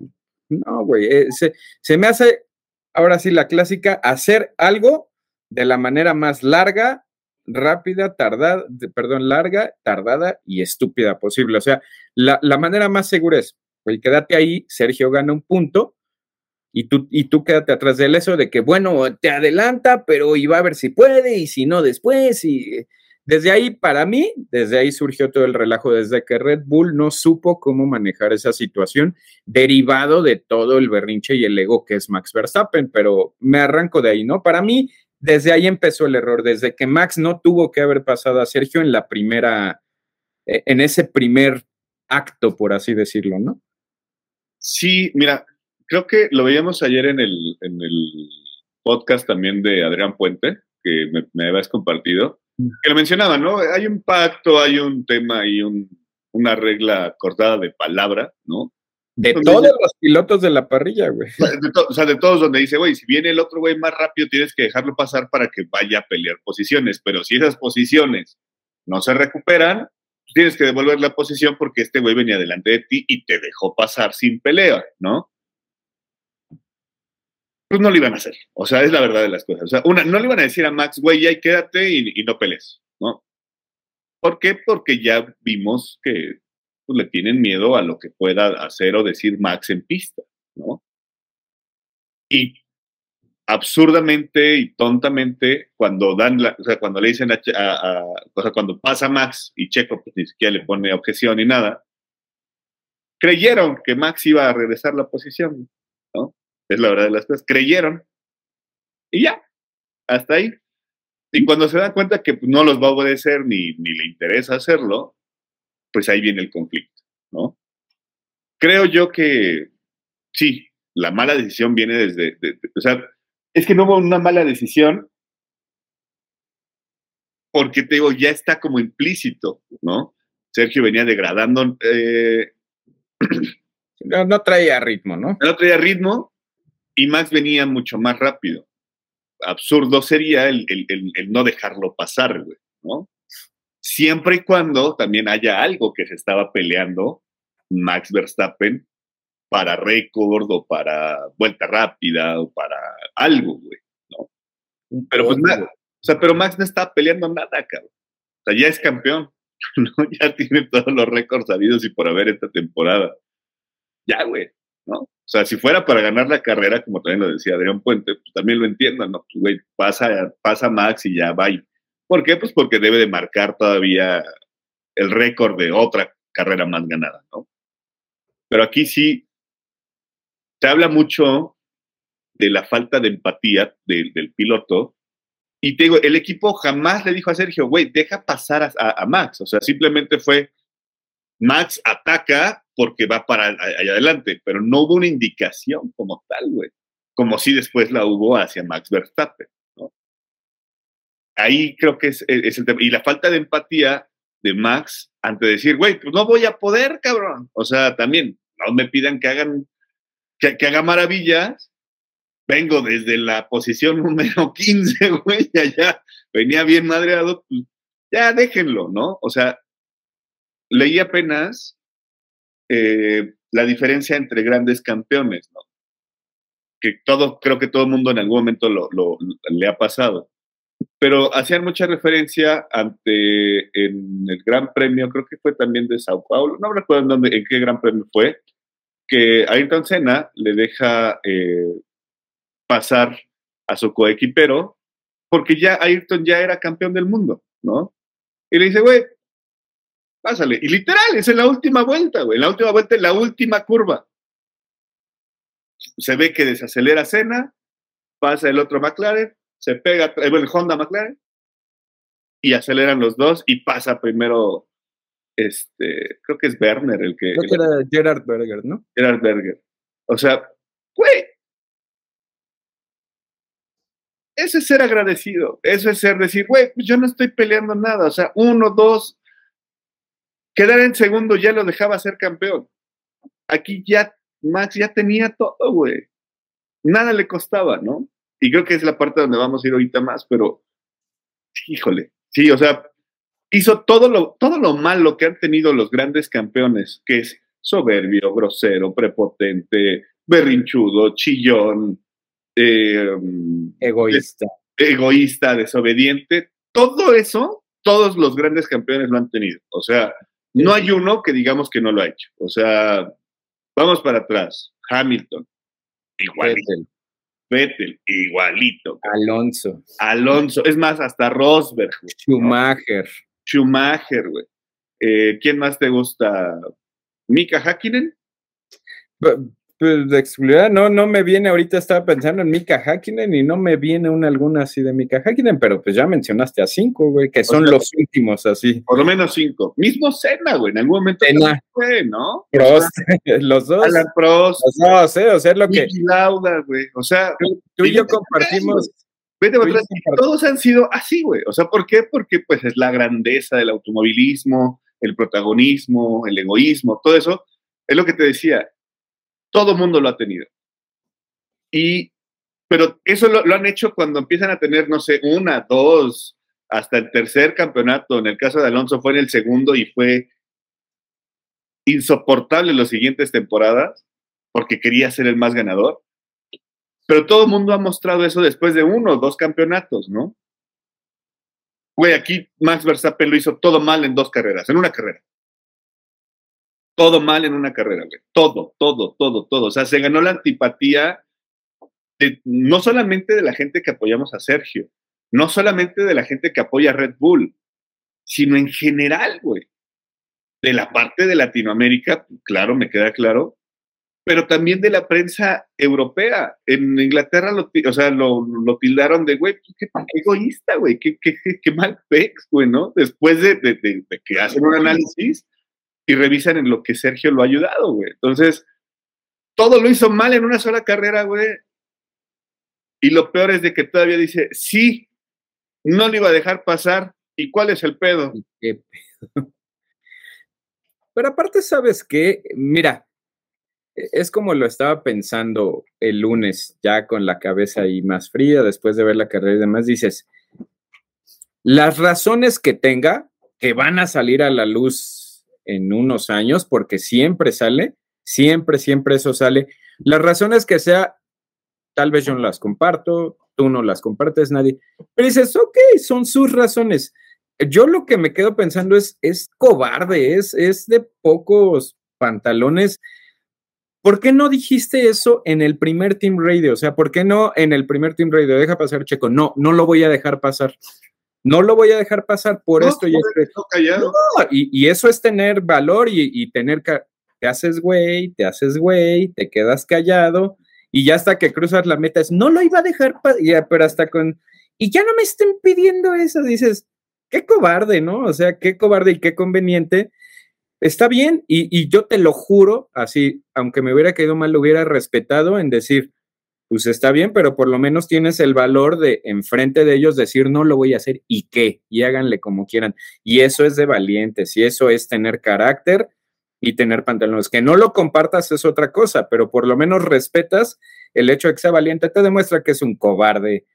No, güey, eh, se, me hace, ahora sí, la clásica, hacer algo de la manera más larga, rápida, tardada, perdón, larga, tardada y estúpida posible. O sea, la, la manera más segura es, güey, quédate ahí, Sergio gana un punto, y tú, y tú quédate atrás de él, eso de que, bueno, te adelanta, pero iba a ver si puede y si no después. Y desde ahí, para mí, desde ahí surgió todo el relajo, desde que Red Bull no supo cómo manejar esa situación, derivado de todo el berrinche y el ego que es Max Verstappen, pero me arranco de ahí, ¿no? Para mí, desde ahí empezó el error, desde que Max no tuvo que haber pasado a Sergio en la primera, e, en ese primer acto, por así decirlo, ¿no? Sí, mira, creo que lo veíamos ayer en el, en el podcast también de Adrián Puente, que me, me habías compartido, mm. que lo mencionaba, ¿no? Hay un pacto, hay un tema y un, una regla acordada de palabra, ¿no? De todos los pilotos de la parrilla, güey. o sea, de todos donde dice, güey, si viene el otro güey más rápido, tienes que dejarlo pasar para que vaya a pelear posiciones. Pero si esas posiciones no se recuperan, tienes que devolver la posición porque este güey venía delante de ti y te dejó pasar sin pelea, ¿no? Pues no lo iban a hacer. O sea, es la verdad de las cosas. O sea, una, no le iban a decir a Max, güey, ya quédate y, no pelees, ¿no? ¿Por qué? Porque ya vimos que pues, le tienen miedo a lo que pueda hacer o decir Max en pista, ¿no? Y absurdamente y tontamente cuando dan la, o sea, cuando le dicen a, o sea, cuando pasa Max y Checo pues ni siquiera le pone objeción ni nada, creyeron que Max iba a regresar la posición, ¿no? Es la verdad de las cosas, creyeron y ya, hasta ahí. Y cuando se dan cuenta que pues, no los va a obedecer ni, ni le interesa hacerlo, pues ahí viene el conflicto, ¿no? Creo yo que sí, la mala decisión viene desde, o sea, es que no hubo una mala decisión porque te digo, ya está como implícito, ¿no? Sergio venía degradando. Eh, no, traía ritmo, ¿no? No traía ritmo y Max venía mucho más rápido. Absurdo sería el, no dejarlo pasar, güey, ¿no? Siempre y cuando también haya algo que se estaba peleando Max Verstappen para récord o para vuelta rápida o para algo, güey, ¿no? Pero pues nada, o sea, pero Max no está peleando nada, cabrón. O sea, ya es campeón, [laughs] ¿no? Ya tiene todos los récords sabidos y por haber esta temporada. Ya, güey, ¿no? O sea, si fuera para ganar la carrera, como también lo decía Adrián Puente, pues también lo entiendo, ¿no? Pues, güey, pasa, pasa Max y ya va. ¿Por qué? Pues porque debe de marcar todavía el récord de otra carrera más ganada, ¿no? Pero aquí sí, se habla mucho de la falta de empatía del piloto. Y te digo, el equipo jamás le dijo a Sergio, güey, deja pasar a, Max. O sea, simplemente fue, Max ataca porque va para allá adelante, pero no hubo una indicación como tal, güey. Como si después la hubo hacia Max Verstappen, ¿no? Ahí creo que es, el tema. Y la falta de empatía de Max ante decir, güey, pues no voy a poder, cabrón. O sea, también, no me pidan que hagan que, haga maravillas. Vengo desde la posición [laughs] número 15, güey, allá venía bien madreado, pues ya déjenlo, ¿no? O sea, leí apenas eh, la diferencia entre grandes campeones, ¿no? Que todo, creo que todo el mundo en algún momento lo, le ha pasado. Pero hacían mucha referencia ante en el Gran Premio, creo que fue también de Sao Paulo, no recuerdo en, dónde, en qué Gran Premio fue, que Ayrton Senna le deja eh, pasar a su coequipero porque ya Ayrton ya era campeón del mundo, ¿no? Y le dice, güey, pásale. Y literal, es en la última vuelta, güey, en la última vuelta, en la última curva. Se ve que desacelera Senna, pasa el otro McLaren, se pega, el Honda McLaren, y aceleran los dos y pasa primero este, creo que es Werner el que... Creo que era Gerard Berger, ¿no? Gerard Berger. O sea, güey. Eso es ser agradecido. Eso es ser decir, güey, pues yo no estoy peleando nada. O sea, uno, dos. Quedar en segundo ya lo dejaba ser campeón. Aquí ya Max ya tenía todo, güey. Nada le costaba, ¿no? Y creo que es la parte donde vamos a ir ahorita más, pero híjole, sí, o sea, hizo todo lo, todo lo malo que han tenido los grandes campeones, que es soberbio, grosero, prepotente, berrinchudo, chillón, eh, egoísta. egoísta, desobediente. Todo eso, todos los grandes campeones lo han tenido. O sea, no hay uno que digamos que no lo ha hecho. O sea, vamos para atrás. Hamilton, igualito. Vettel, igualito. Alonso. Alonso. Es más, hasta Rosberg. Schumacher. Schumacher, güey. Eh, ¿Quién más te gusta? ¿Mika Hakkinen? Pues de exclusividad, no, no me viene, ahorita estaba pensando en Mika Hakkinen y no me viene una alguna así de Mika Hakkinen, pero pues ya mencionaste a cinco, güey, que son los últimos así. Por lo menos cinco. Mismo Cena, güey, en algún momento fue, ¿no? Prost, [laughs] los dos. Alan Prost. Los dos, ¿eh? O sea, lo que... Lauda, güey, o sea... Tú, y yo compartimos... Vete todos han sido así, güey. O sea, ¿por qué? Porque pues es la grandeza del automovilismo, el protagonismo, el egoísmo, todo eso. Es lo que te decía. Todo mundo lo ha tenido. Y, pero eso lo, han hecho cuando empiezan a tener, no sé, una, dos, hasta el tercer campeonato. En el caso de Alonso fue en el segundo y fue insoportable las siguientes temporadas porque quería ser el más ganador. Pero todo el mundo ha mostrado eso después de uno o dos campeonatos, ¿no? Güey, aquí Max Verstappen lo hizo todo mal en dos carreras, en una carrera. Todo mal en una carrera, güey. Todo, todo, todo, todo. O sea, se ganó la antipatía no solamente de la gente que apoyamos a Sergio, no solamente de la gente que apoya a Red Bull, sino en general, güey. De la parte de Latinoamérica, claro, me queda claro, pero también de la prensa europea. En Inglaterra lo, o sea, lo, lo tildaron de, güey, pues, qué, egoísta, güey, qué, mal pex, güey, ¿no? Después de, de, de, que hacen un análisis y revisan en lo que Sergio lo ha ayudado, güey. Entonces, todo lo hizo mal en una sola carrera, güey. Y lo peor es de que todavía dice, sí, no le iba a dejar pasar. ¿Y cuál es el pedo? ¿Qué pedo? [laughs] Pero aparte, ¿sabes qué? Mira, e, es como lo estaba pensando el lunes, ya con la cabeza ahí más fría, después de ver la carrera y demás, dices, las razones que tenga, que van a salir a la luz en unos años, porque siempre sale, siempre, siempre eso sale. Las razones que sea, tal vez yo no las comparto, tú no las compartes, nadie. Pero dices, ok, son sus razones. Yo lo que me quedo pensando es, es cobarde, es, es de pocos pantalones. ¿Por qué no dijiste eso en el primer Team Radio? O sea, ¿por qué no en el primer Team Radio? Deja pasar, Checo. No, no lo voy a dejar pasar. No lo voy a dejar pasar por esto y esto. No, y, y, eso es tener valor y, y tener... Te haces güey, te haces güey, te quedas callado y ya hasta que cruzas la meta es, no lo iba a dejar, ya, pero hasta con, y ya no me estén pidiendo eso, dices, qué cobarde, ¿no? O sea, qué cobarde y qué conveniente. Está bien, y, y yo te lo juro, así, aunque me hubiera caído mal, lo hubiera respetado en decir, pues está bien, pero por lo menos tienes el valor de enfrente de ellos decir, no lo voy a hacer y qué, y háganle como quieran. Y eso es de valientes, y eso es tener carácter y tener pantalones. Que no lo compartas es otra cosa, pero por lo menos respetas el hecho de que sea valiente, te demuestra que es un cobarde,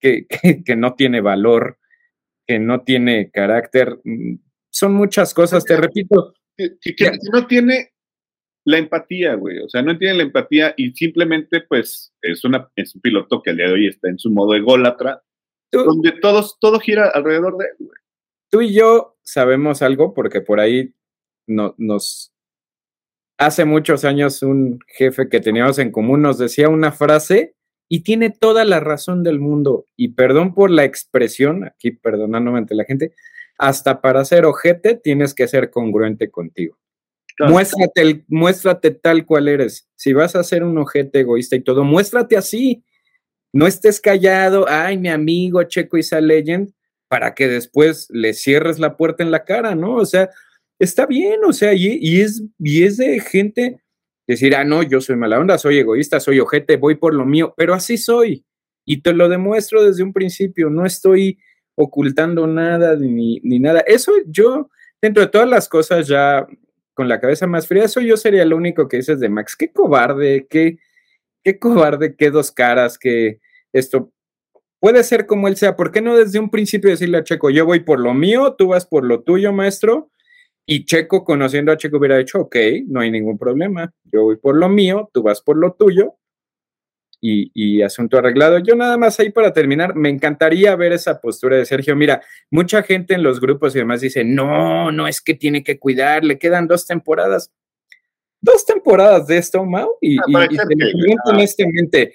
que, [laughs] que, no tiene valor, que no tiene carácter. Mm, son muchas cosas, te repito. Que, no tiene la empatía, güey. O sea, no tiene la empatía y simplemente, pues, es, una, es un piloto que al día de hoy está en su modo ególatra, donde todos, todo gira alrededor de él, güey. Tú y yo sabemos algo porque por ahí no, nos, hace muchos años un jefe que teníamos en común nos decía una frase y tiene toda la razón del mundo. Y perdón por la expresión, aquí perdonándome ante la gente, hasta para ser ojete tienes que ser congruente contigo. Muéstrate, muéstrate tal cual eres. Si vas a ser un ojete egoísta y todo, muéstrate así. No estés callado, ay, mi amigo Checo Isa Legend, para que después le cierres la puerta en la cara, ¿no? O sea, está bien, o sea, y, es, y es de gente decir, ah, no, yo soy mala onda, soy egoísta, soy ojete, voy por lo mío, pero así soy. Y te lo demuestro desde un principio, no estoy ocultando nada ni, ni nada. Eso yo, dentro de todas las cosas ya con la cabeza más fría, eso yo sería el único que dices de Max, qué cobarde, qué, qué cobarde, qué dos caras, que esto puede ser como él sea. ¿Por qué no desde un principio decirle a Checo, yo voy por lo mío, tú vas por lo tuyo, maestro? Y Checo, conociendo a Checo, hubiera dicho, ok, no hay ningún problema, yo voy por lo mío, tú vas por lo tuyo y, asunto arreglado. Yo nada más ahí para terminar, me encantaría ver esa postura de Sergio. Mira, mucha gente en los grupos y demás dice, no, no es que tiene que cuidar, le quedan dos temporadas. Dos temporadas de esto, Mau, y, ah, y, y honestamente,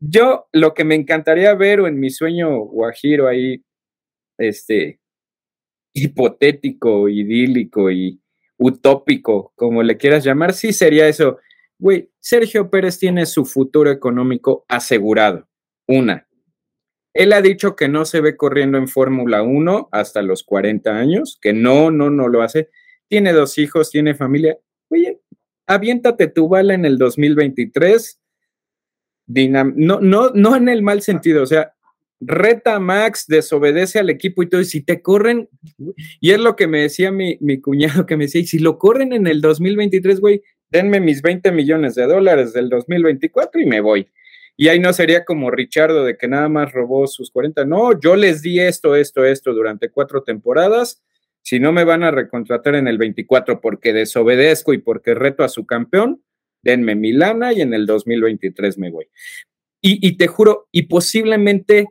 yo lo que me encantaría ver o en mi sueño guajiro ahí, este, hipotético, idílico y utópico, como le quieras llamar, sí sería eso. Güey, Sergio Pérez tiene su futuro económico asegurado. Una, él ha dicho que no se ve corriendo en Fórmula 1 hasta los 40 años, que no, no, no lo hace. Tiene dos hijos, tiene familia. Oye, aviéntate tu bala en el 2023. no, no, no en el mal sentido, o sea, reta a Max, desobedece al equipo y todo, y si te corren, y es lo que me decía mi, mi cuñado que me decía, y si lo corren en el 2023, güey, denme mis 20 millones de dólares del 2024 y me voy. Y ahí no sería como Richardo de que nada más robó sus 40. No, yo les di esto, esto, esto durante cuatro temporadas. Si no me van a recontratar en el 24 porque desobedezco y porque reto a su campeón, denme mi lana y en el 2023 me voy. Y, y te juro, y posiblemente,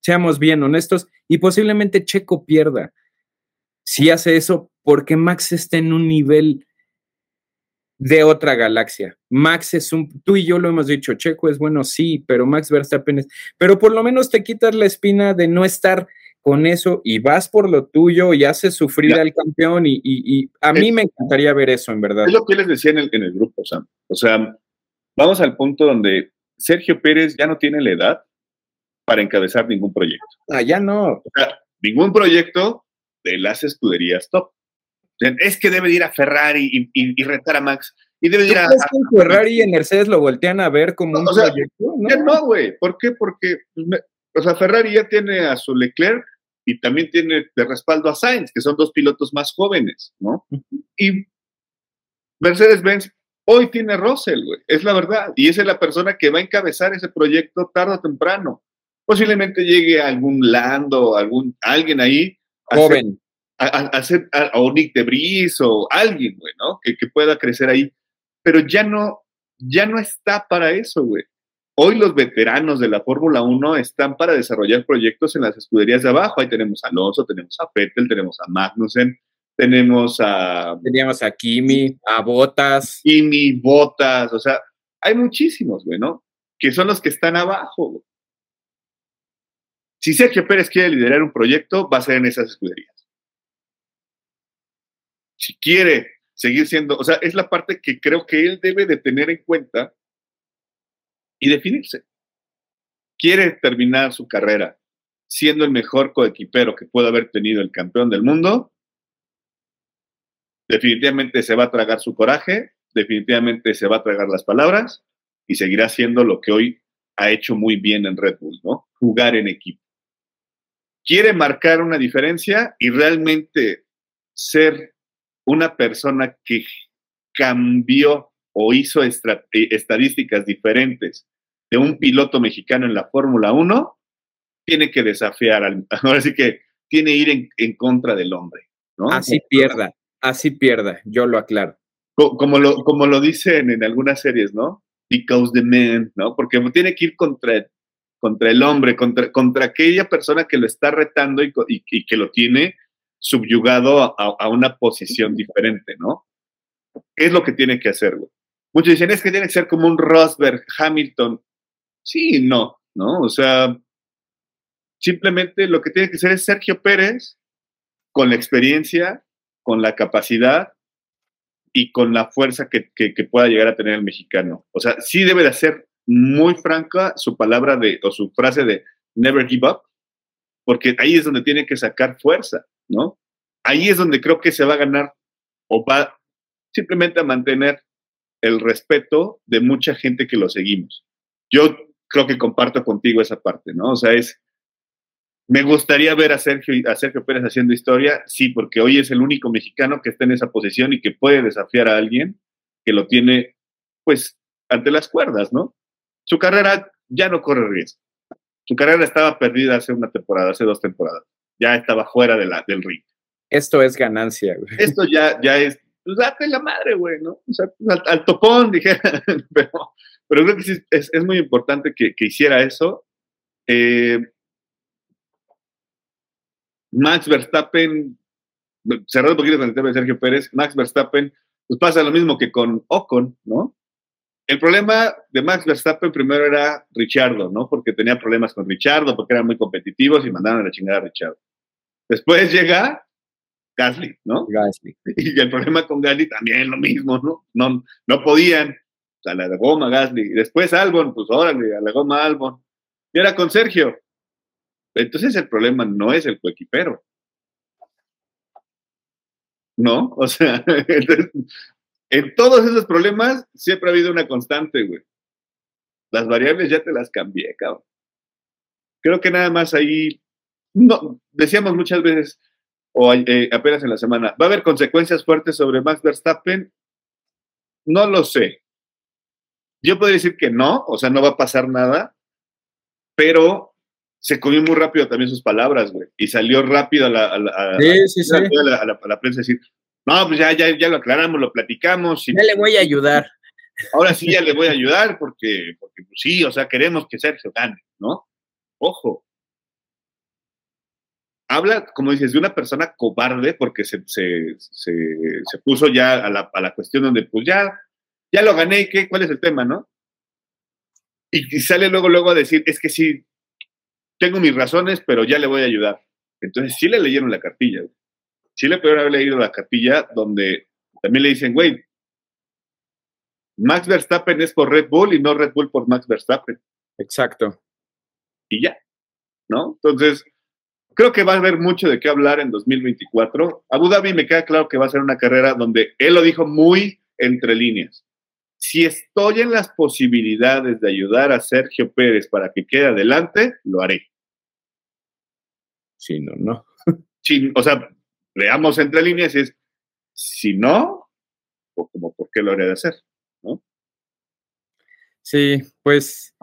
seamos bien honestos, y posiblemente Checo pierda si hace eso porque Max está en un nivel de otra galaxia. Max es un, tú y yo lo hemos dicho, Checo es bueno, sí, pero Max Verstappen es, pero por lo menos te quitas la espina de no estar con eso y vas por lo tuyo y haces sufrir al campeón y, a mí me encantaría ver eso, en verdad. Es lo que les decía en el, en el grupo, Sam. O sea, vamos al punto donde Sergio Pérez ya no tiene la edad para encabezar ningún proyecto. Ah, ya no. O sea, ningún proyecto de las escuderías top. Es que debe ir a Ferrari y, retar a Max. Y debe ir a, que Ferrari y en Mercedes lo voltean a ver como un proyecto? No, no güey. ¿Por qué? Porque, pues, o sea, Ferrari ya tiene a su Leclerc y también tiene de respaldo a Sainz, que son dos pilotos más jóvenes, ¿no? Y Mercedes-Benz hoy tiene Russell, güey. Es la verdad. Y esa es la persona que va a encabezar ese proyecto tarde o temprano. Posiblemente llegue algún Lando, algún, alguien ahí. Joven a, hacer a, a, Nick de o alguien, güey, ¿no? Que, que, pueda crecer ahí. Pero ya no, ya no está para eso, güey. Hoy los veteranos de la Fórmula 1 están para desarrollar proyectos en las escuderías de abajo. Ahí tenemos a Alonso, tenemos a Vettel, tenemos a Magnussen, tenemos a... Teníamos a Kimi, a Botas. Kimi, Botas, o sea, hay muchísimos, güey, ¿no? Que son los que están abajo. Güey. Si Sergio Pérez quiere liderar un proyecto, va a ser en esas escuderías si quiere seguir siendo, o sea, es la parte que creo que él debe de tener en cuenta y definirse. Quiere terminar su carrera siendo el mejor coequipero que pueda haber tenido el campeón del mundo. Definitivamente se va a tragar su coraje, definitivamente se va a tragar las palabras y seguirá siendo lo que hoy ha hecho muy bien en Red Bull, ¿no? Jugar en equipo. Quiere marcar una diferencia y realmente ser una persona que cambió o hizo eh, estadísticas diferentes de un piloto mexicano en la Fórmula 1, tiene que desafiar al, [laughs] ahora sí que tiene que ir en, contra del hombre, ¿no? Así pierda, así pierda, yo lo aclaro. Como, lo, como lo dicen en algunas series, ¿no? Because the man, ¿no? Porque tiene que ir contra, contra el hombre, contra, contra aquella persona que lo está retando y, y que lo tiene subyugado a, una posición diferente, ¿no? ¿Qué es lo que tiene que hacer, güey? Muchos dicen, es que tiene que ser como un Rosberg, Hamilton. Sí, no, ¿no? O sea, simplemente lo que tiene que ser es Sergio Pérez con la experiencia, con la capacidad y con la fuerza que, que, pueda llegar a tener el mexicano. O sea, sí debe de ser muy franca su palabra de, o su frase de never give up, porque ahí es donde tiene que sacar fuerza. ¿No? Ahí es donde creo que se va a ganar o va simplemente a mantener el respeto de mucha gente que lo seguimos. Yo creo que comparto contigo esa parte, ¿no? O sea, es, me gustaría ver a Sergio, a Sergio Pérez haciendo historia, sí, porque hoy es el único mexicano que está en esa posición y que puede desafiar a alguien que lo tiene, pues, ante las cuerdas, ¿no? Su carrera ya no corre riesgo. Su carrera estaba perdida hace una temporada, hace dos temporadas ya estaba fuera de la, del ring. Esto es ganancia, güey. Esto ya, ya es, pues date la madre, güey, ¿no? O sea, pues, al, topón, [laughs] dije, pero, pero creo que sí, es, es muy importante que, que hiciera eso. Eh, Max Verstappen, cerrando un poquito con el tema de Sergio Pérez, Max Verstappen, pues pasa lo mismo que con Ocon, ¿no? El problema de Max Verstappen primero era Richardo, ¿no? Porque tenía problemas con Richardo, porque eran muy competitivos y mandaron a la chingada a Richardo. Después llega Gasly, ¿no? Gasly. [laughs] Y el problema con Gasly también lo mismo, ¿no? No, no podían. O sea, la de goma Gasly. Y después Albon, pues órale, a la goma Albon. Y era con Sergio. Entonces el problema no es el coequipero. ¿No? O sea, [laughs] entonces, en todos esos problemas siempre ha habido una constante, güey. Las variables ya te las cambié, cabrón. Creo que nada más ahí, no, decíamos muchas veces, o eh, apenas en la semana, va a haber consecuencias fuertes sobre Max Verstappen. no lo sé. Yo podría decir que no, o sea, no va a pasar nada, pero se comió muy rápido también sus palabras, güey, y salió rápido a la, a la, prensa a decir, no, pues ya, ya, ya lo aclaramos, lo platicamos. Y, ya le voy a ayudar. Ahora sí ya le voy a ayudar porque, porque pues sí, o sea, queremos que Sergio gane, ¿no? Ojo. Habla, como dices, de una persona cobarde porque se, se, se, puso ya a la, a la, cuestión donde, pues ya, ya lo gané, ¿qué? ¿Cuál es el tema, no? Y, sale luego, luego a decir, es que sí, tengo mis razones, pero ya le voy a ayudar. Entonces sí le leyeron la cartilla. Sí le pudieron haber leído la cartilla donde también le dicen, güey, Max Verstappen es por Red Bull y no Red Bull por Max Verstappen. Exacto. Y ya, ¿no? Entonces, creo que va a haber mucho de qué hablar en 2024. Abu Dhabi me queda claro que va a ser una carrera donde él lo dijo muy entre líneas. Si estoy en las posibilidades de ayudar a Sergio Pérez para que quede adelante, lo haré. Si no, no. o sea, veamos entre líneas, es si no, o como por qué lo haré de hacer. Sí, pues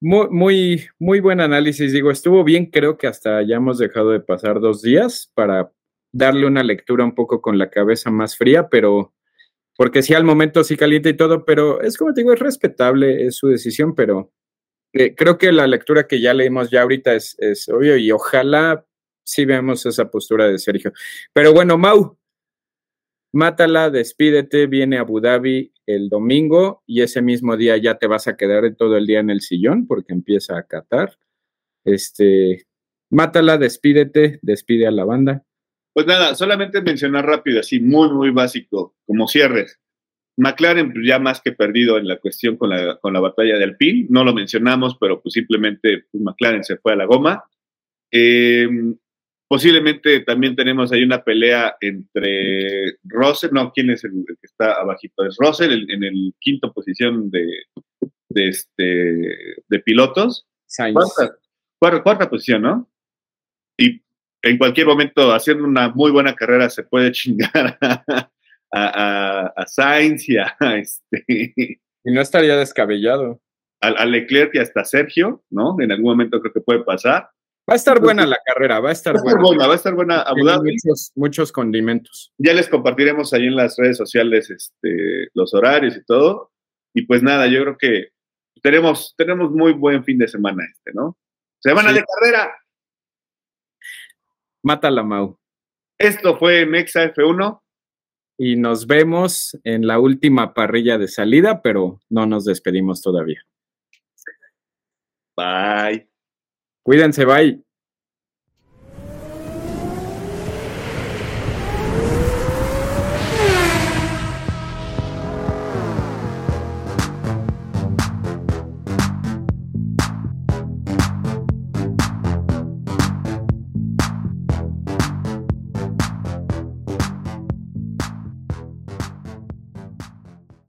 muy, muy, muy buen análisis. Digo, estuvo bien, creo que hasta ya hemos dejado de pasar dos días para darle una lectura un poco con la cabeza más fría, pero porque sí, al momento sí caliente y todo, pero es como te digo, es respetable, es su decisión, pero eh, creo que la lectura que ya leímos ya ahorita es, es obvio y ojalá sí veamos esa postura de Sergio. Pero bueno, Mau, Mátala, despídete, viene a Abu Dhabi el domingo y ese mismo día ya te vas a quedar todo el día en el sillón porque empieza a catar. Este, mátala, despídete, despide a la banda. Pues nada, solamente mencionar rápido, así muy, muy básico, como cierres. McLaren pues, ya más que perdido en la cuestión con la, con la batalla de Alpine, no lo mencionamos, pero pues simplemente pues, McLaren se fue a la goma. Eh, Posiblemente también tenemos ahí una pelea entre Russell, no, ¿quién es el, que está abajito? Es Russell en el quinto posición de, de, este, de pilotos. Cuarta, cuarta, posición, ¿no? Y en cualquier momento, haciendo una muy buena carrera, se puede [laughs] chingar a, a, Sainz y a [laughs] este. Y no estaría descabellado. A, Leclerc y hasta Sergio, ¿no? En algún momento creo que puede pasar. Va a estar buena la carrera, va a estar, buena. Va a estar buena, Muchos, muchos condimentos. Ya les compartiremos ahí en las redes sociales este, los horarios y todo. Y pues nada, yo creo que tenemos, tenemos muy buen fin de semana este, ¿no? Semana de carrera. Mátala, Mau. Esto fue Mexa F1. Y nos vemos en la última parrilla de salida, pero no nos despedimos todavía. Bye. Cuídense, bye.